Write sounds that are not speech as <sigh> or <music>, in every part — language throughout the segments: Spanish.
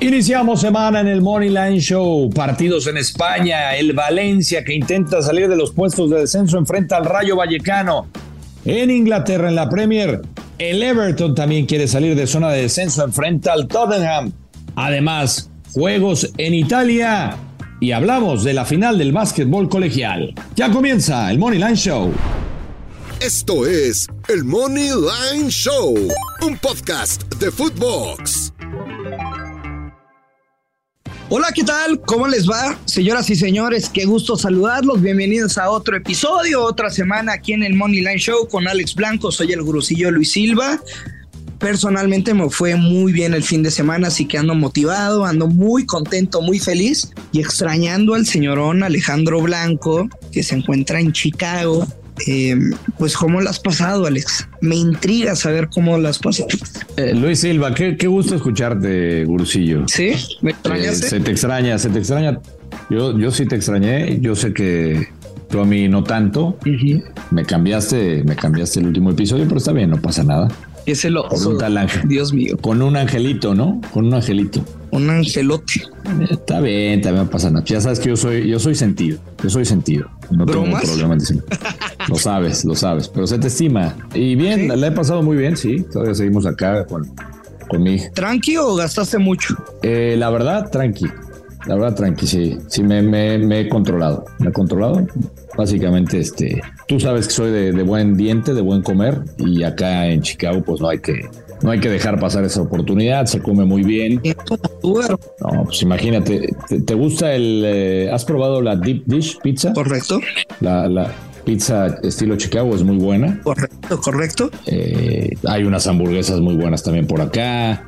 Iniciamos semana en el Money Line Show. Partidos en España. El Valencia que intenta salir de los puestos de descenso enfrenta al Rayo Vallecano. En Inglaterra, en la Premier, el Everton también quiere salir de zona de descenso enfrenta al Tottenham. Además, juegos en Italia. Y hablamos de la final del básquetbol colegial. Ya comienza el Money Line Show. Esto es el Money Line Show, un podcast de Footbox. Hola, ¿qué tal? ¿Cómo les va? Señoras y señores, qué gusto saludarlos. Bienvenidos a otro episodio, otra semana aquí en el Money Show con Alex Blanco. Soy el gurusillo Luis Silva. Personalmente me fue muy bien el fin de semana, así que ando motivado, ando muy contento, muy feliz y extrañando al señorón Alejandro Blanco, que se encuentra en Chicago. Eh, pues, ¿cómo lo has pasado, Alex? Me intriga saber cómo lo has pasado. Eh, Luis Silva, qué, qué gusto escucharte, Gurusillo. ¿Sí? ¿Me Eh, extrañaste? se te extraña, se te extraña. Yo, yo sí te extrañé. Yo sé que tú a mí no tanto. Me cambiaste, me cambiaste el último episodio, pero está bien, no pasa nada. Es el Con oso. un tal ángel. Dios mío, Con un angelito, ¿no? Con un angelito. un angelote. Eh, Está bien, también pasa nada. Ya sabes que yo soy, yo soy sentido. Yo soy sentido. No tengo ¿Bromas? problema en decirlo. <laughs> Lo sabes, lo sabes. Pero se te estima. Y bien, Sí. la he pasado muy bien, sí. Todavía seguimos acá con, con mi hija. ¿Tranqui o gastaste mucho? Eh, la verdad, tranqui. La verdad, tranqui, sí. Sí, me, me- me he controlado. Me he controlado. Básicamente, este, tú sabes que soy de, de buen diente, de buen comer. Y acá en Chicago, pues no hay que, no hay que dejar pasar esa oportunidad. Se come muy bien. No, pues imagínate. ¿Te, te gusta el. eh, ¿Has probado la deep dish pizza? ¿Correcto? La, la pizza estilo Chicago es muy buena. Correcto, correcto. Eh, hay unas hamburguesas muy buenas también por acá.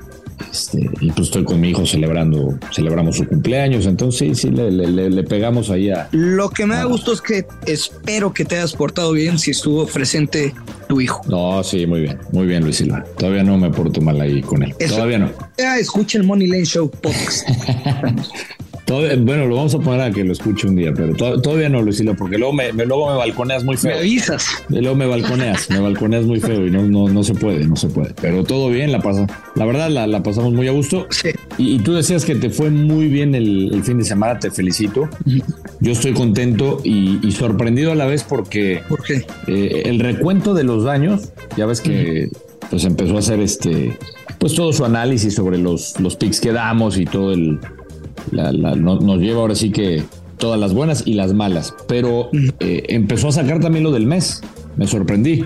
Este, y pues estoy con mi hijo celebrando, celebramos su cumpleaños. Entonces sí, sí, le, le- pegamos ahí a. Lo que me da gusto es que espero que te hayas portado bien si estuvo presente tu hijo. No, sí, muy bien, muy bien, Luis Silva. Todavía no me porto mal ahí con él. Eso- Todavía no. Ya escucha el Money Lane Show podcast. <laughs> Todavía- bueno, lo vamos a poner a que lo escuche un día, pero to- todavía no, Luis Silva, porque luego me, me- luego me balconeas muy me feo. avisas. Y luego me balconeas, me balconeas muy feo y no, no, no se puede, no se puede. Pero todo bien, la pasa. La verdad, la, la pasamos muy a gusto. Sí. Y, y tú decías que te fue muy bien el, el fin de semana, te felicito. Yo estoy contento y, y sorprendido a la vez porque ¿Por qué? eh, el recuento de los daños, ya ves que pues empezó a hacer este, pues todo su análisis sobre los, los picks que damos y todo el, la- la- no- nos lleva ahora sí que todas las buenas y las malas, pero eh, empezó a sacar también lo del mes, me sorprendí,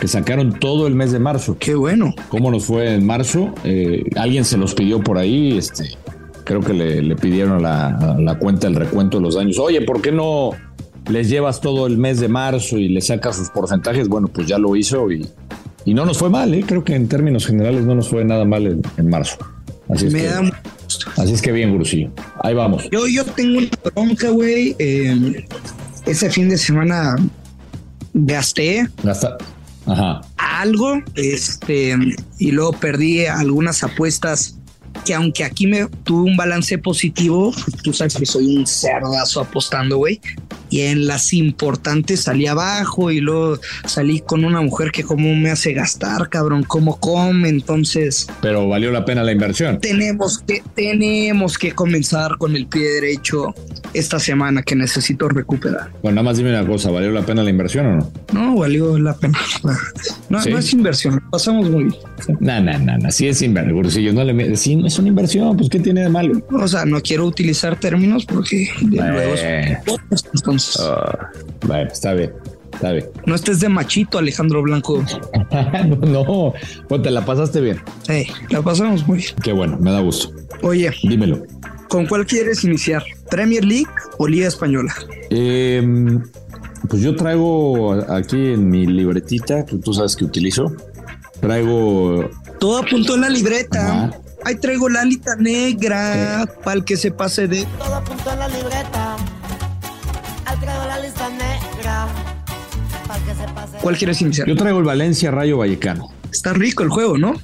que sacaron todo el mes de marzo. Qué bueno. ¿Cómo nos fue en marzo? Eh, alguien se los pidió por ahí, este, creo que le, le pidieron la, a la cuenta el recuento de los daños. Oye, ¿por qué no les llevas todo el mes de marzo y le sacas sus porcentajes? Bueno, pues ya lo hizo y, y no nos fue mal, ¿eh? creo que en términos generales no nos fue nada mal en, en marzo. Así es, Me que, da mucho gusto. así es que bien, Gurusillo. Ahí vamos. Yo, yo tengo una bronca, güey. Eh, ese fin de semana gasté Gasta. Ajá. algo, este, y luego perdí algunas apuestas que aunque aquí me tuve un balance positivo, tú sabes que soy un cerdazo apostando, güey. Y en las importantes salí abajo y luego salí con una mujer que como me hace gastar, cabrón, como come, entonces... Pero valió la pena la inversión. Tenemos que, tenemos que comenzar con el pie derecho esta semana que necesito recuperar. Bueno, nada más dime una cosa, ¿valió la pena la inversión o no? No, valió la pena. No, no es inversión, pasamos muy bien. No, no, no, no, sí es inversión. No le, sí, es una inversión, pues ¿qué tiene de malo? O sea, no quiero utilizar términos porque luego... Entonces... Ah, bueno, está bien. Está bien. No estés de machito, Alejandro Blanco. <laughs> no, pues te la pasaste bien. Sí, la pasamos muy bien. Qué bueno, me da gusto. Oye, dímelo. ¿Con cuál quieres iniciar? ¿Premier League o Liga Española? Em, pues yo traigo aquí en mi libretita, que tú sabes que utilizo, traigo... Todo apuntó en la libreta. Ahí traigo la alita negra para el que se pase de... Todo apuntó en la libreta. ¿Cuál quieres iniciar? Yo traigo el Valencia Rayo Vallecano. Está rico el juego, ¿no?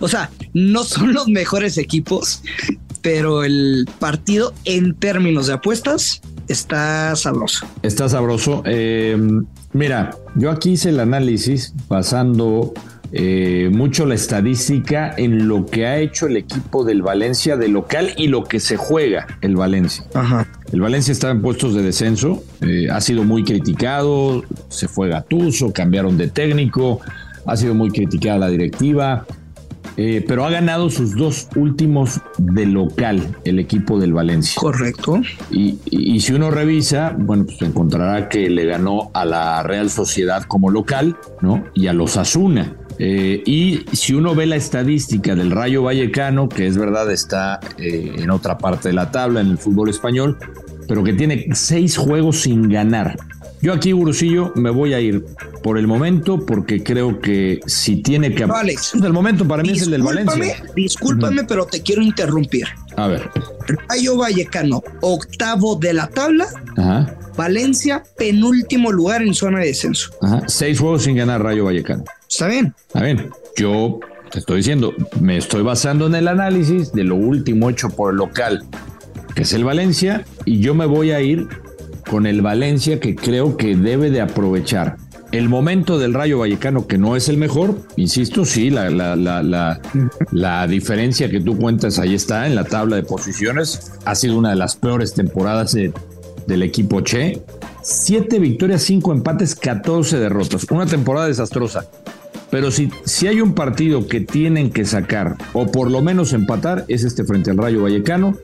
O sea, no son los mejores equipos, pero el partido en términos de apuestas está sabroso. Está sabroso. Eh, mira, yo aquí hice el análisis basando eh, mucho la estadística en lo que ha hecho el equipo del Valencia de local y lo que se juega el Valencia. El Valencia está en puestos de descenso, eh, ha sido muy criticado, se fue Gatuso, cambiaron de técnico, ha sido muy criticada la directiva. Eh, pero ha ganado sus dos últimos de local el equipo del Valencia. Correcto. Y, si uno revisa, bueno, pues encontrará que le ganó a la Real Sociedad como local, ¿no? Y a los Asuna. Eh, y si uno ve la estadística del Rayo Vallecano, que es verdad está eh, en otra parte de la tabla en el fútbol español, pero que tiene seis juegos sin ganar. Yo aquí, Gurusillo, me voy a ir por el momento porque creo que si tiene que... Alex, el momento para mí es el del Valencia. Discúlpame, pero te quiero interrumpir. A ver. Rayo Vallecano, octavo de la tabla. Ajá. Valencia, penúltimo lugar en zona de descenso. Ajá. Seis juegos sin ganar Rayo Vallecano. Está bien. Está bien. Yo te estoy diciendo, me estoy basando en el análisis de lo último hecho por el local, que es el Valencia, y yo me voy a ir con el Valencia que creo que debe de aprovechar el momento del Rayo Vallecano, que no es el mejor, insisto, sí, la, la, la, la, diferencia que tú cuentas ahí está en la tabla de posiciones. Ha sido una de las peores temporadas del equipo Che. Siete victorias, cinco empates, 14 derrotas. Una temporada desastrosa. Pero si, si hay un partido que tienen que sacar, o por lo menos empatar, es este frente al Rayo Vallecano.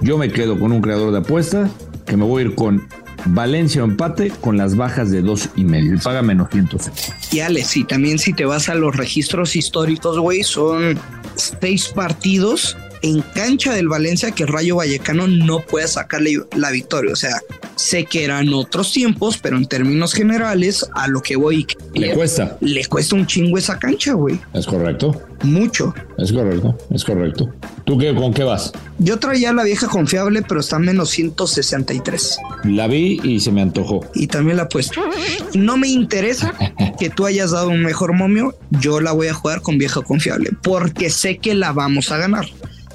Yo me quedo con un creador de apuestas que me voy a ir con Valencia o empate con las bajas de dos y medio y paga menos 160. Y Alex, y también si te vas a los registros históricos, güey, son seis partidos en cancha del Valencia que Rayo Vallecano no puede sacarle la victoria. O sea, sé que eran otros tiempos, pero en términos generales, a lo que voy. Le cuesta. Le cuesta un chingo esa cancha, güey. Es correcto. Mucho. Es correcto, es correcto. ¿Tú qué, con qué vas? Yo traía la vieja confiable, pero está menos 163. La vi y se me antojó. Y también la he puesto. No me interesa <laughs> que tú hayas dado un mejor momio. Yo la voy a jugar con vieja confiable, porque sé que la vamos a ganar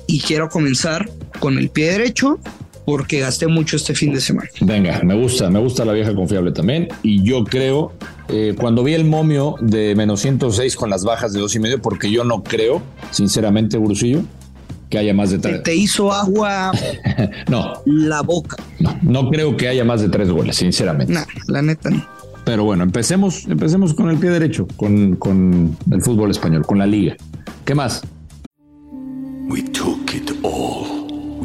y quiero comenzar con el pie derecho porque gasté mucho este fin de semana. Venga, me gusta, me gusta la vieja confiable también. Y yo creo, eh, cuando vi el momio de menos 106 con las bajas de dos y medio, porque yo no creo, sinceramente, Brusillo, que haya más de tres. Te hizo agua <laughs> no. la boca. No, no creo que haya más de tres goles, sinceramente. No, la neta no. Pero bueno, empecemos, empecemos con el pie derecho, con, con el fútbol español, con la liga. ¿Qué más? We took.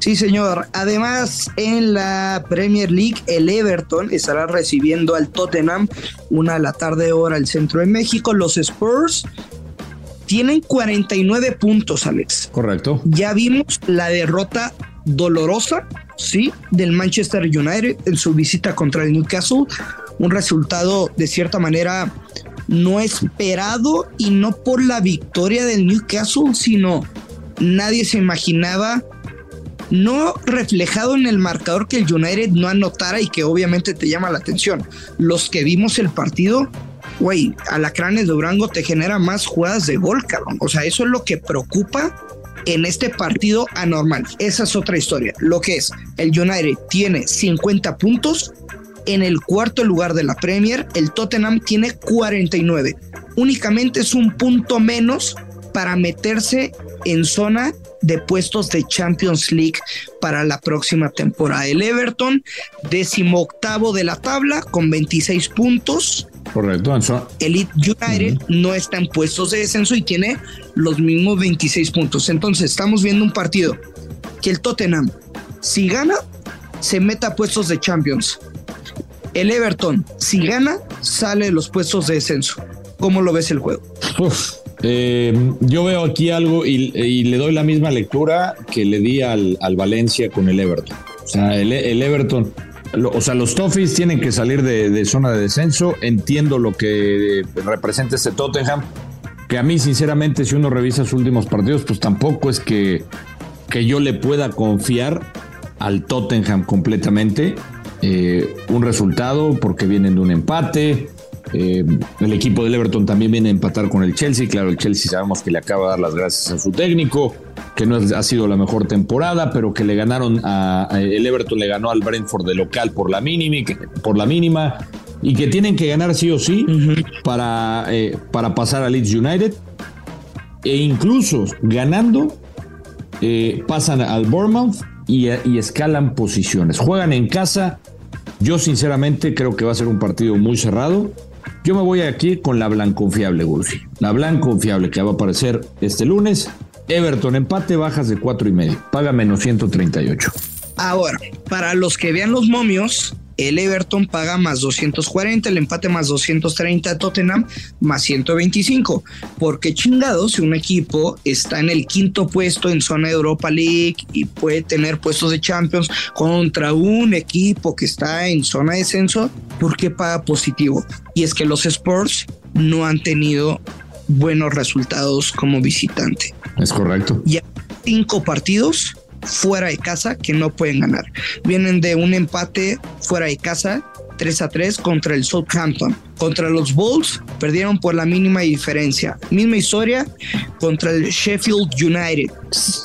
Sí, señor. Además, en la Premier League, el Everton estará recibiendo al Tottenham una de la tarde hora al centro de México. Los Spurs tienen 49 puntos, Alex. Correcto. Ya vimos la derrota dolorosa, sí, del Manchester United en su visita contra el Newcastle un resultado de cierta manera no esperado y no por la victoria del Newcastle, sino nadie se imaginaba, no reflejado en el marcador que el United no anotara y que obviamente te llama la atención. Los que vimos el partido, güey, Alacranes de Durango te genera más jugadas de gol, cabrón. O sea, eso es lo que preocupa en este partido anormal. Esa es otra historia. Lo que es, el United tiene 50 puntos. En el cuarto lugar de la Premier, el Tottenham tiene 49. Únicamente es un punto menos para meterse en zona de puestos de Champions League para la próxima temporada. El Everton, décimo octavo de la tabla con 26 puntos. Correcto. El United no está en puestos de descenso y tiene los mismos 26 puntos. Entonces estamos viendo un partido que el Tottenham, si gana, se meta a puestos de Champions. El Everton, si gana, sale de los puestos de descenso. ¿Cómo lo ves el juego? Eh, yo veo aquí algo y, le doy la misma lectura que le di al, Valencia con el Everton. O sea, el, Everton, o sea, los Toffees tienen que salir de, zona de descenso. Entiendo lo que representa este Tottenham, que a mí, sinceramente, si uno revisa sus últimos partidos, pues tampoco es que, que yo le pueda confiar al Tottenham completamente. Eh, un resultado porque vienen de un empate eh, el equipo del Everton también viene a empatar con el Chelsea. Claro, el Chelsea sabemos que le acaba de dar las gracias a su técnico, que no ha sido la mejor temporada, pero que le ganaron a, el Everton le ganó al Brentford de local por la mínima, por la mínima y que tienen que ganar sí o sí para, eh, para pasar a Leeds United. E incluso ganando, eh, pasan al Bournemouth y, y escalan posiciones. Juegan en casa. Yo sinceramente creo que va a ser un partido muy cerrado yo me voy aquí con la Blanconfiable, Gursi. La Blanconfiable que va a aparecer este lunes. Everton, empate, bajas de cuatro y medio. Paga menos 138. Ahora, para los que vean los momios, el Everton paga más 240, el empate más 230, Tottenham más 125. Porque chingados, si un equipo está en el quinto puesto en zona de Europa League y puede tener puestos de Champions contra un equipo que está en zona de descenso, ¿por qué paga positivo? Y es que los Sports no han tenido buenos resultados como visitante. Es correcto. Ya cinco partidos fuera de casa que no pueden ganar. Vienen de un empate fuera de casa 3 a 3 contra el Southampton. Contra los Bulls perdieron por la mínima diferencia. Misma historia contra el Sheffield United.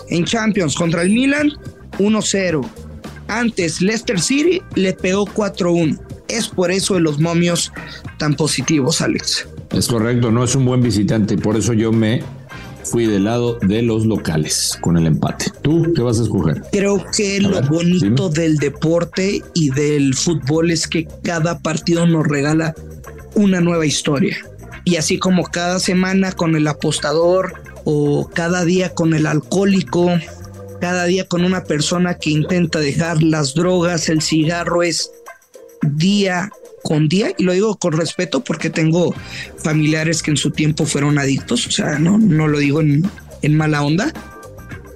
En Champions contra el Milan 1-0. Antes Leicester City le pegó 4-1. Es por eso de los momios tan positivos, Alex. Es correcto, no es un buen visitante, por eso yo me fui del lado de los locales con el empate. ¿Tú qué vas a escoger? Creo que lo bonito del deporte y del fútbol es que cada partido nos regala una nueva historia. Y así como cada semana con el apostador o cada día con el alcohólico, cada día con una persona que intenta dejar las drogas, el cigarro es día con día, y lo digo con respeto porque tengo familiares que en su tiempo fueron adictos, o sea, no, no lo digo en, en mala onda.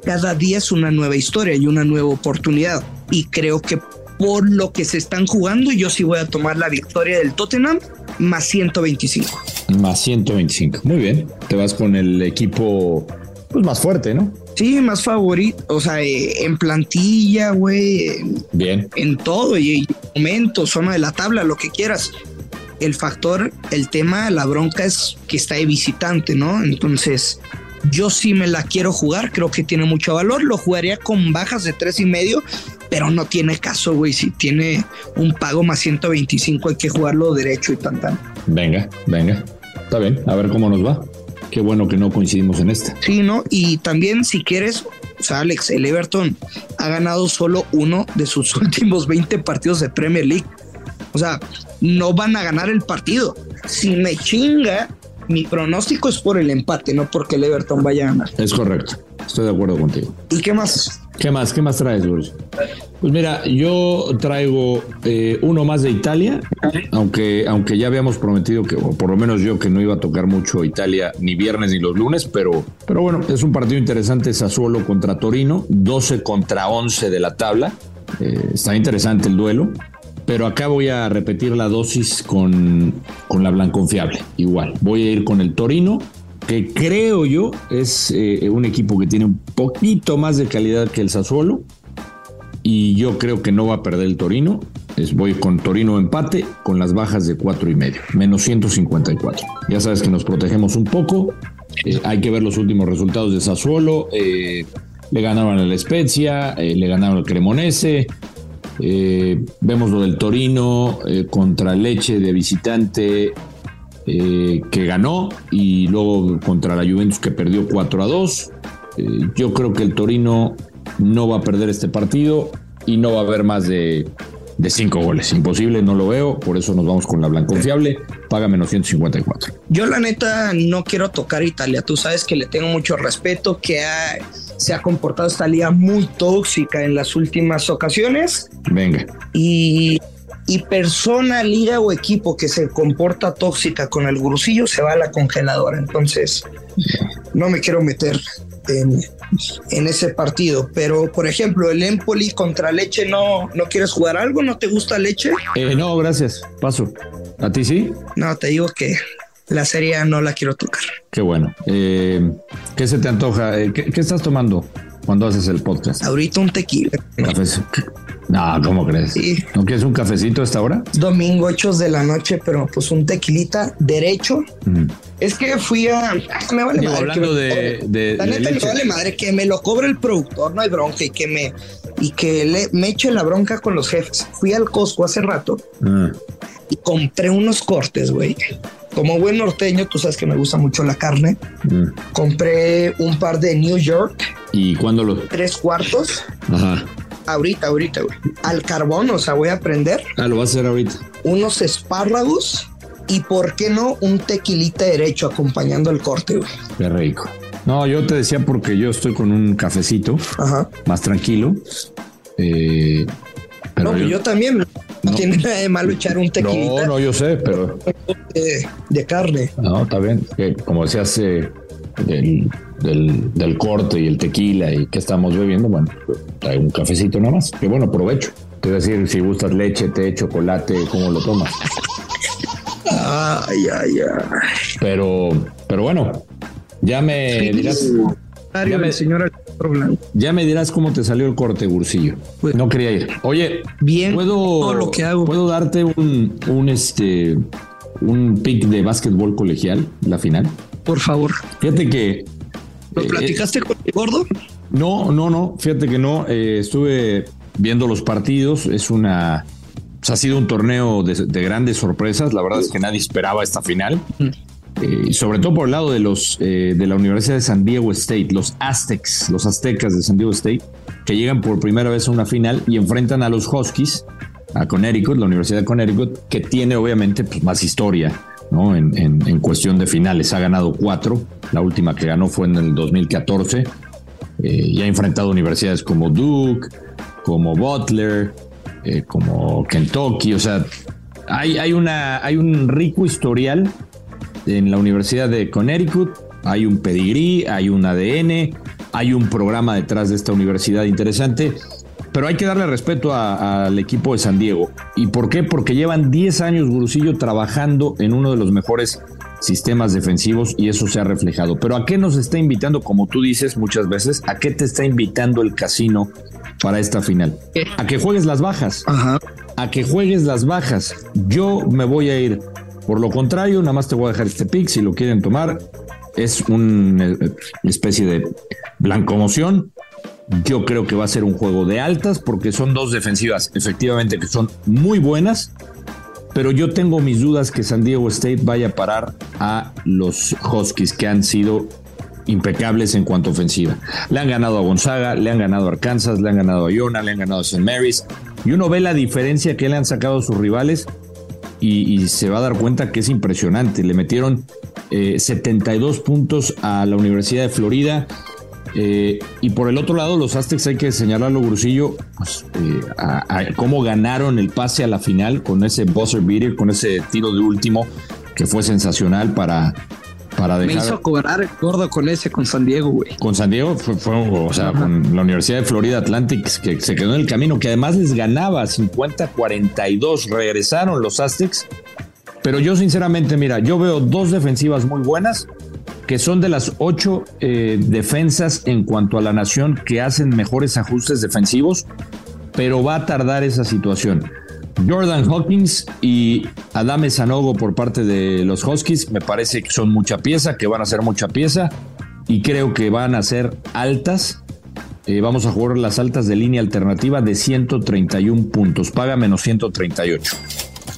Cada día es una nueva historia y una nueva oportunidad. Y creo que por lo que se están jugando, yo sí voy a tomar la victoria del Tottenham más 125. Más 125. Muy bien. Te vas con el equipo pues, más fuerte, ¿no? Sí, más favorito, o sea, eh, en plantilla, güey. Bien. En todo, y, momento, zona de la tabla, lo que quieras. El factor, el tema, la bronca es que está de visitante, ¿no? Entonces, yo sí me la quiero jugar, creo que tiene mucho valor. Lo jugaría con bajas de tres y medio, pero no tiene caso, güey. Si tiene un pago más 125, hay que jugarlo derecho y tan tan. Venga, venga. Está bien, a ver cómo nos va. Qué bueno que no coincidimos en esta. Sí, ¿no? Y también, si quieres, o sea, Alex, el Everton ha ganado solo uno de sus <laughs> últimos 20 partidos de Premier League. O sea, no van a ganar el partido. Si me chinga, mi pronóstico es por el empate, no porque el Everton vaya a ganar. Es correcto. Estoy de acuerdo contigo. ¿Y qué más? ¿Qué más? ¿Qué más traes, Luis? Pues mira, yo traigo eh, uno más de Italia, aunque, aunque ya habíamos prometido que, o por lo menos yo, que no iba a tocar mucho Italia ni viernes ni los lunes, pero, pero bueno, es un partido interesante, Sassuolo contra Torino, 12 contra 11 de la tabla. Eh, está interesante el duelo. pero acá voy a repetir la dosis con, con la blanconfiable. Igual, voy a ir con el Torino, que creo yo es eh, un equipo que tiene un poquito más de calidad que el Sassuolo. Y yo creo que no va a perder el Torino. Es, voy con Torino empate con las bajas de cuatro y medio, menos 154. Ya sabes que nos protegemos un poco. Eh, hay que ver los últimos resultados de Sassuolo. Eh, le ganaron al Spezia, eh, le ganaron al Cremonese. Vemos lo del Torino contra Leche de visitante que ganó y luego contra la Juventus que perdió 4 a 2. Eh, yo creo que el Torino no va a perder este partido y no va a haber más de, de 5 goles. Imposible, no lo veo, por eso nos vamos con la blanca confiable. Paga menos 154. Yo la neta no quiero tocar Italia. Tú sabes que le tengo mucho respeto, que ha- se ha comportado esta liga muy tóxica en las últimas ocasiones Venga. y, y persona, liga o equipo que se comporta tóxica con el gurusillo se va a la congeladora. Entonces no me quiero meter en, en ese partido. Pero por ejemplo, el Empoli contra Leche, ¿no, ¿no quieres jugar algo? ¿No te gusta Leche? Eh, no, gracias. Paso. ¿A ti sí? No, te digo que la serie no la quiero tocar. Qué bueno. Eh, ¿Qué se te antoja? Eh, ¿qué, qué estás tomando cuando haces el podcast? Ahorita un tequila. Café- No, ¿cómo crees? Sí. ¿No quieres un cafecito a esta hora? Domingo 8 de la noche, pero pues un tequilita derecho. Mm. Es que fui a. ah, Me vale Digo, madre. hablando de- la de neta leche. me vale madre que me lo cobre el productor, no hay bronca y que me. Y que le, me eche la bronca con los jefes. Fui al Costco hace rato Ah, y compré unos cortes, güey. Como buen norteño, tú sabes que me gusta mucho la carne. mm. Compré un par de New York, ¿Y cuándo lo...? tres cuartos. Ajá. Ahorita, ahorita, güey. Al carbón, o sea, voy a prender. Ah, lo vas a hacer ahorita. unos espárragos y, ¿por qué no, un tequilita derecho acompañando el corte, güey? Qué rico. No, yo te decía porque yo estoy con un cafecito Ajá. más tranquilo. Eh, pero no, pues yo, también. No, No. tiene nada de malo echar un tequilita no, no, yo sé, pero De, de carne. no, está bien. Que como decías eh, del, del, del corte y el tequila y que estamos bebiendo, bueno, trae un cafecito nada más. Que bueno, provecho. Te voy a decir si gustas leche, té, chocolate, cómo lo tomas. Ay, ay, ay. Pero, pero bueno, ya me dirás, Ya me- señor ya me dirás cómo te salió el corte, Gursillo. Pues- no quería ir. Oye, Bien, puedo, lo que hago. puedo darte un, un este, un pick de básquetbol colegial, la final. Por favor. Fíjate que ¿Lo Eh, platicaste con el gordo? No, no, no, fíjate que no. eh, estuve viendo los partidos. Es una. pues, ha sido un torneo de, de grandes sorpresas. La verdad es que nadie esperaba esta final. Eh, sobre todo por el lado de los eh, de la Universidad de San Diego State, los Aztecs, los Aztecas de San Diego State, que llegan por primera vez a una final y enfrentan a los Huskies, a Connecticut, la Universidad de Connecticut, que tiene obviamente pues, más historia ¿no? En, en- cuestión de finales. Ha ganado cuatro. La última que ganó fue en el 2014 eh, y ha enfrentado universidades como Duke, como Butler, como Kentucky. O sea, hay, hay, una, hay un rico historial en la Universidad de Connecticut. Hay un pedigrí, hay un ADN, hay un programa detrás de esta universidad interesante. Pero hay que darle respeto al equipo de San Diego. ¿Y por qué? Porque llevan 10 años, Gurusillo, trabajando en uno de los mejores sistemas defensivos y eso se ha reflejado. Pero ¿a qué nos está invitando, como tú dices muchas veces, a qué te está invitando el casino para esta final? A que juegues las bajas Ajá. a que juegues las bajas. Yo me voy a ir. Por lo contrario, nada más te voy a dejar este pick si lo quieren tomar. Es una especie de blancomoción. Yo creo que va a ser un juego de altas porque son dos defensivas efectivamente que son muy buenas. Pero yo tengo mis dudas que San Diego State vaya a parar a los Huskies que han sido impecables en cuanto a ofensiva. Le han ganado a Gonzaga, le han ganado a Arkansas, le han ganado a Iona, le han ganado a St. Mary's. Y uno ve la diferencia que le han sacado a sus rivales y, se va a dar cuenta que es impresionante. Le metieron eh, 72 puntos a la Universidad de Florida. eh, y por el otro lado, los Aztecs hay que señalarlo, Grusillo, pues, eh, cómo ganaron el pase a la final con ese buzzer beater, con ese tiro de último que fue sensacional para, para Me hizo cobrar el gordo con ese con San Diego, güey. Con San Diego fue, fue, o sea, con la Universidad de Florida Atlantic que se quedó en el camino, que además les ganaba 50-42. Regresaron los Aztecs. Pero yo, sinceramente, mira, yo veo dos defensivas muy buenas, que son de las ocho eh, defensas en cuanto a la nación que hacen mejores ajustes defensivos, pero va a tardar esa situación. Jordan Hawkins y Adame Sanogo por parte de los Huskies me parece que son mucha pieza, que van a ser mucha pieza y creo que van a ser altas. Eh, vamos a jugar las altas de línea alternativa de 131 puntos. Paga menos 138.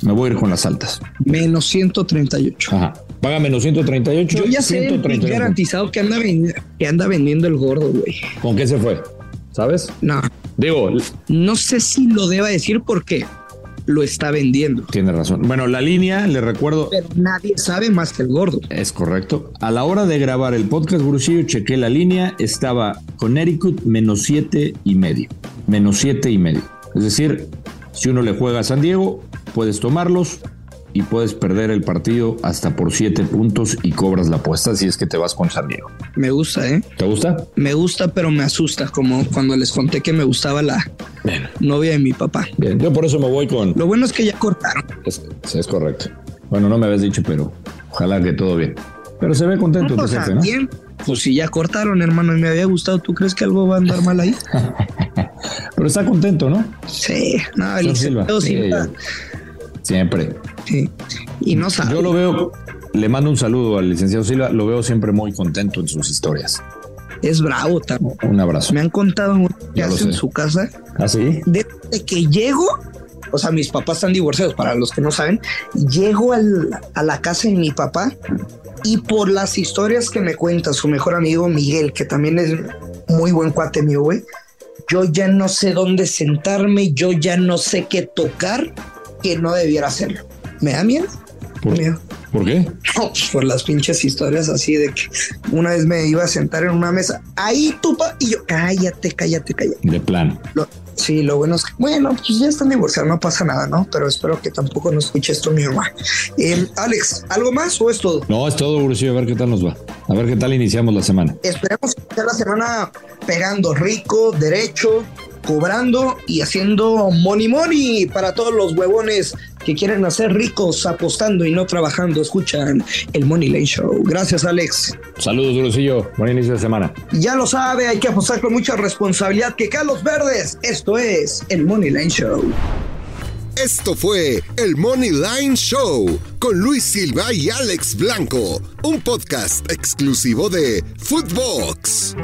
Me voy a ir con las altas. Menos 138. Ajá. Paga menos 138. Yo ya sé el pick 131. garantizado que anda, que anda vendiendo el gordo, güey. ¿Con qué se fue? ¿Sabes? No, Digo, no sé si lo deba decir porque lo está vendiendo. tiene razón. Bueno, la línea, le recuerdo, Pero nadie sabe más que el gordo. Es correcto. A la hora de grabar el podcast, Gurusillo, chequé la línea, estaba Connecticut menos siete y medio. Menos siete y medio. Es decir, si uno le juega a San Diego, puedes tomarlos y puedes perder el partido hasta por siete puntos y cobras la apuesta si es que te vas con San Diego. Me gusta, ¿eh? ¿Te gusta? Me gusta, pero me asusta, como cuando les conté que me gustaba la Bien. novia de mi papá. Bien, yo por eso me voy con... Lo bueno es que ya cortaron. Es, correcto. Bueno, no me habías dicho, pero ojalá que todo bien. Pero se ve contento tu O sea, jefe, ¿no? bien, pues si ya cortaron, hermano, y me había gustado, ¿tú crees que algo va a andar mal ahí? <laughs> Pero está contento, ¿no? Sí, no, el Silva. Sí, Siempre. Sí. Y no sabe. Yo lo veo, le mando un saludo al licenciado Silva, lo veo siempre muy contento en sus historias. Es bravo también. Un abrazo. Me han contado que hace en su casa. ¿Ah, sí? Desde que llego, o sea, mis papás están divorciados, para los que no saben, llego al- a la casa de mi papá y por las historias que me cuenta su mejor amigo Miguel, que también es muy buen cuate mío, güey, yo ya no sé dónde sentarme, yo ya no sé qué tocar, que no debiera hacerlo. ¿Me da miedo? ¿Por, Miedo. ¿por qué? No, por las pinches historias así de que una vez me iba a sentar en una mesa, ahí tu pa, y yo, cállate, cállate, cállate. De plan. Lo- sí, lo bueno es que, bueno, pues ya están divorciados, no pasa nada, ¿no? Pero espero que tampoco no escuche esto mi mamá. Eh, Alex, ¿algo más o es todo? No, es todo, Gurusillo, a ver qué tal nos va. A ver qué tal iniciamos la semana. Esperemos que la semana pegando rico, derecho, cobrando y haciendo money money para todos los huevones que quieren hacer ricos apostando y no trabajando. Escuchan el Money Lane Show. Gracias, Alex. Saludos, Gurusillo. Buen inicio de semana. Ya lo sabe, hay que apostar con mucha responsabilidad que Carlos Verdes. Esto es el Money Line Show. Esto fue el Money Line Show con Luis Silva y Alex Blanco, un podcast exclusivo de Footbox.